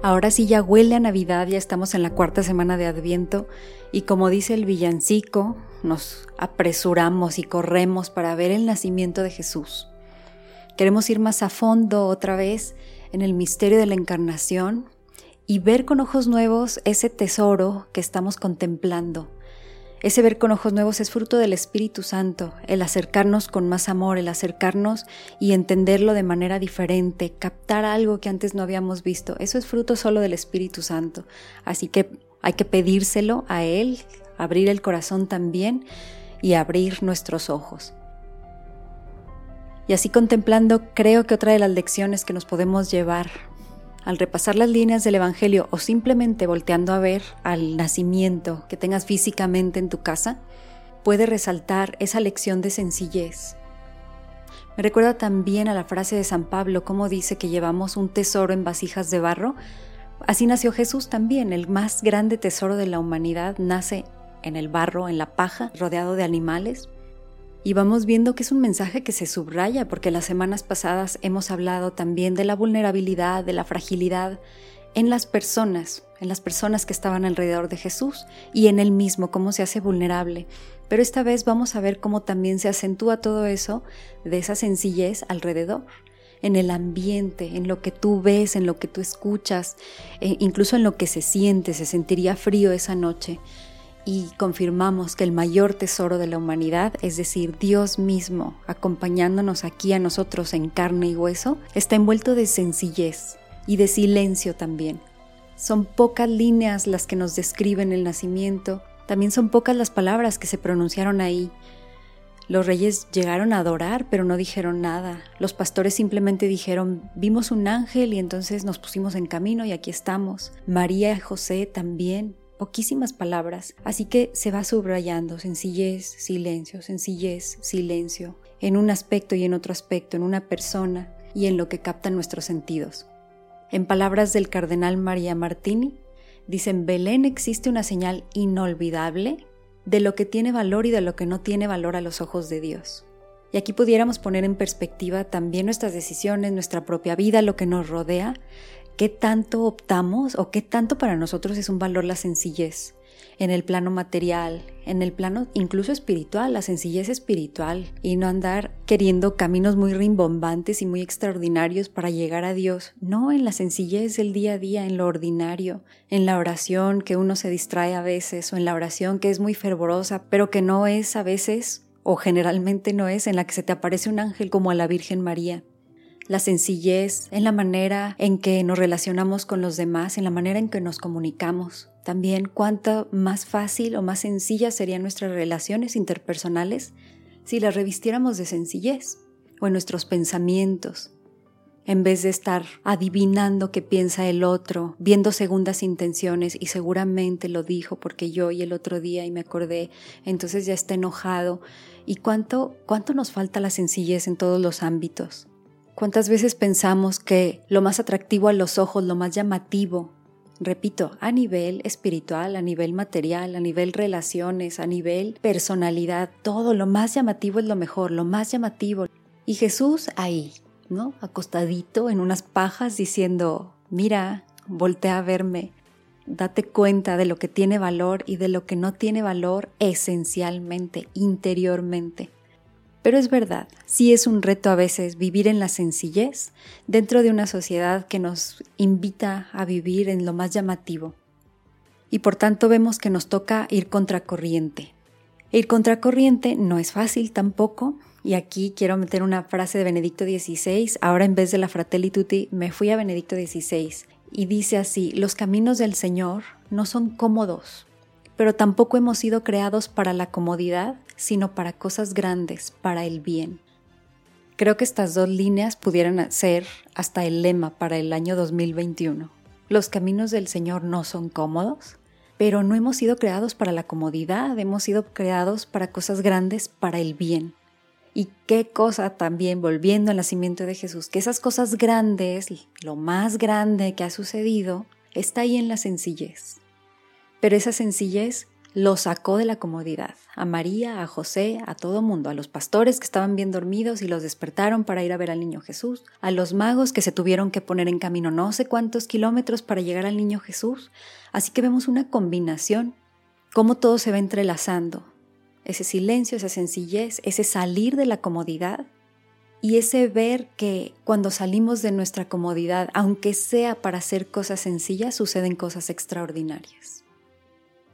Ahora sí ya huele a Navidad, ya estamos en la cuarta semana de Adviento y como dice el villancico, nos apresuramos y corremos para ver el nacimiento de Jesús. Queremos ir más a fondo otra vez en el misterio de la encarnación y ver con ojos nuevos ese tesoro que estamos contemplando ese ver con ojos nuevos es fruto del Espíritu Santo, el acercarnos con más amor, el acercarnos y entenderlo de manera diferente, captar algo que antes no habíamos visto. Eso es fruto solo del Espíritu Santo. Así que hay que pedírselo a Él, abrir el corazón también y abrir nuestros ojos. Y así contemplando, creo que otra de las lecciones que nos podemos llevar al repasar las líneas del Evangelio o simplemente volteando a ver al nacimiento que tengas físicamente en tu casa, puede resaltar esa lección de sencillez. Me recuerda también a la frase de San Pablo, como dice que llevamos un tesoro en vasijas de barro. Así nació Jesús también, el más grande tesoro de la humanidad nace en el barro, en la paja, rodeado de animales, y vamos viendo que es un mensaje que se subraya porque las semanas pasadas hemos hablado también de la vulnerabilidad, de la fragilidad en las personas, en las personas que estaban alrededor de Jesús y en él mismo, cómo se hace vulnerable. Pero esta vez vamos a ver cómo también se acentúa todo eso de esa sencillez alrededor en el ambiente, en lo que tú ves, en lo que tú escuchas, e incluso en lo que se siente, se sentiría frío esa noche y confirmamos que el mayor tesoro de la humanidad, es decir, Dios mismo acompañándonos aquí a nosotros en carne y hueso, está envuelto de sencillez y de silencio también. Son pocas líneas las que nos describen el nacimiento, también son pocas las palabras que se pronunciaron ahí. Los reyes llegaron a adorar, pero no dijeron nada. Los pastores simplemente dijeron, vimos un ángel y entonces nos pusimos en camino y aquí estamos. María y José también poquísimas palabras, así que se va subrayando sencillez, silencio, sencillez, silencio, en un aspecto y en otro aspecto, en una persona y en lo que captan nuestros sentidos. En palabras del cardenal María Martini, dicen Belén existe una señal inolvidable de lo que tiene valor y de lo que no tiene valor a los ojos de Dios. Y aquí pudiéramos poner en perspectiva también nuestras decisiones, nuestra propia vida, lo que nos rodea, qué tanto optamos o qué tanto para nosotros es un valor la sencillez en el plano material, en el plano incluso espiritual, la sencillez espiritual y no andar queriendo caminos muy rimbombantes y muy extraordinarios para llegar a Dios, no en la sencillez del día a día, en lo ordinario, en la oración que uno se distrae a veces o en la oración que es muy fervorosa, pero que no es a veces o generalmente no es en la que se te aparece un ángel como a la Virgen María la sencillez, en la manera en que nos relacionamos con los demás, en la manera en que nos comunicamos. También cuánto más fácil o más sencillas serían nuestras relaciones interpersonales si las revistiéramos de sencillez o en nuestros pensamientos, en vez de estar adivinando qué piensa el otro, viendo segundas intenciones y seguramente lo dijo porque yo y el otro día y me acordé, entonces ya está enojado. Y cuánto, cuánto nos falta la sencillez en todos los ámbitos. ¿Cuántas veces pensamos que lo más atractivo a los ojos, lo más llamativo, repito, a nivel espiritual, a nivel material, a nivel relaciones, a nivel personalidad, todo lo más llamativo es lo mejor, lo más llamativo. Y Jesús ahí, ¿no? Acostadito en unas pajas diciendo, mira, voltea a verme, date cuenta de lo que tiene valor y de lo que no tiene valor esencialmente, interiormente. Pero es verdad, sí es un reto a veces vivir en la sencillez dentro de una sociedad que nos invita a vivir en lo más llamativo. Y por tanto vemos que nos toca ir contracorriente. Ir contracorriente no es fácil tampoco, y aquí quiero meter una frase de Benedicto XVI, ahora en vez de la Fratelli Tutti me fui a Benedicto XVI, y dice así, los caminos del Señor no son cómodos, pero tampoco hemos sido creados para la comodidad, sino para cosas grandes, para el bien. Creo que estas dos líneas pudieran ser hasta el lema para el año 2021. Los caminos del Señor no son cómodos, pero no hemos sido creados para la comodidad, hemos sido creados para cosas grandes, para el bien. Y qué cosa también, volviendo al nacimiento de Jesús, que esas cosas grandes, lo más grande que ha sucedido, está ahí en la sencillez. Pero esa sencillez lo sacó de la comodidad, a María, a José, a todo mundo, a los pastores que estaban bien dormidos y los despertaron para ir a ver al niño Jesús, a los magos que se tuvieron que poner en camino no sé cuántos kilómetros para llegar al niño Jesús. Así que vemos una combinación, cómo todo se va entrelazando, ese silencio, esa sencillez, ese salir de la comodidad y ese ver que cuando salimos de nuestra comodidad, aunque sea para hacer cosas sencillas, suceden cosas extraordinarias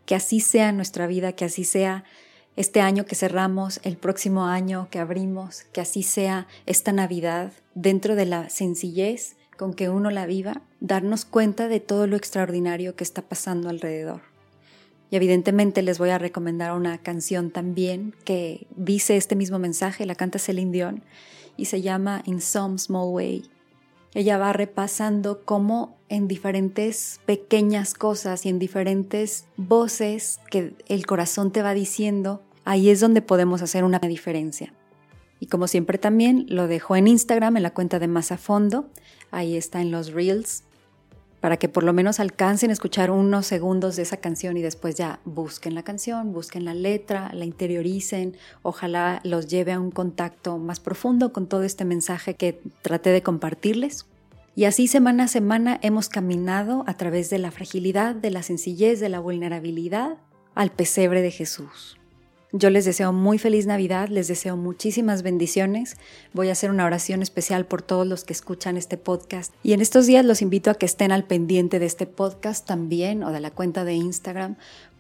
que así sea nuestra vida, que así sea este año que cerramos, el próximo año que abrimos, que así sea esta Navidad, dentro de la sencillez con que uno la viva, darnos cuenta de todo lo extraordinario que está pasando alrededor. Y evidentemente les voy a recomendar una canción también que dice este mismo mensaje, la canta Celine Dion y se llama In Some Small Way ella va repasando cómo en diferentes pequeñas cosas y en diferentes voces que el corazón te va diciendo, ahí es donde podemos hacer una diferencia. Y como siempre también lo dejo en Instagram, en la cuenta de Más a Fondo, ahí está en los Reels, para que por lo menos alcancen a escuchar unos segundos de esa canción y después ya busquen la canción, busquen la letra, la interioricen, ojalá los lleve a un contacto más profundo con todo este mensaje que traté de compartirles. Y así semana a semana hemos caminado a través de la fragilidad, de la sencillez, de la vulnerabilidad al pesebre de Jesús. Yo les deseo muy feliz Navidad, les deseo muchísimas bendiciones. Voy a hacer una oración especial por todos los que escuchan este podcast. Y en estos días los invito a que estén al pendiente de este podcast también o de la cuenta de Instagram,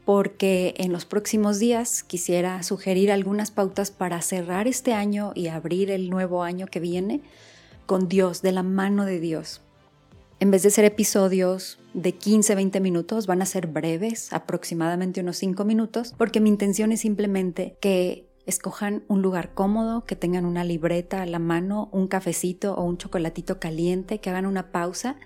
porque en los próximos días quisiera sugerir algunas pautas para cerrar este año y abrir el nuevo año que viene con Dios, de la mano de Dios. En vez de ser episodios de 15, 20 minutos, van a ser breves, aproximadamente unos 5 minutos, porque mi intención es simplemente que escojan un lugar cómodo, que tengan una libreta a la mano, un cafecito o un chocolatito caliente, que hagan una pausa,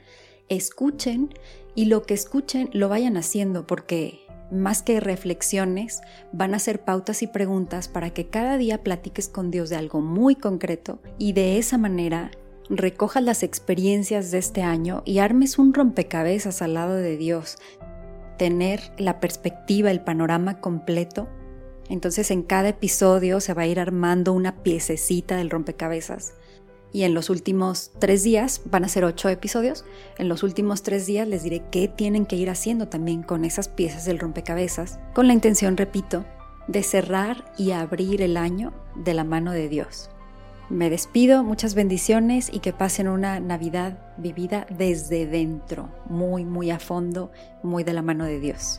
escuchen y lo que escuchen lo vayan haciendo porque más que reflexiones, van a ser pautas y preguntas para que cada día platiques con Dios de algo muy concreto y de esa manera recojas las experiencias de este año y armes un rompecabezas al lado de Dios. Tener la perspectiva, el panorama completo. Entonces en cada episodio se va a ir armando una piececita del rompecabezas. Y en los últimos tres días, van a ser ocho episodios, en los últimos tres días les diré qué tienen que ir haciendo también con esas piezas del rompecabezas, con la intención, repito, de cerrar y abrir el año de la mano de Dios. Me despido, muchas bendiciones y que pasen una Navidad vivida desde dentro, muy, muy a fondo, muy de la mano de Dios.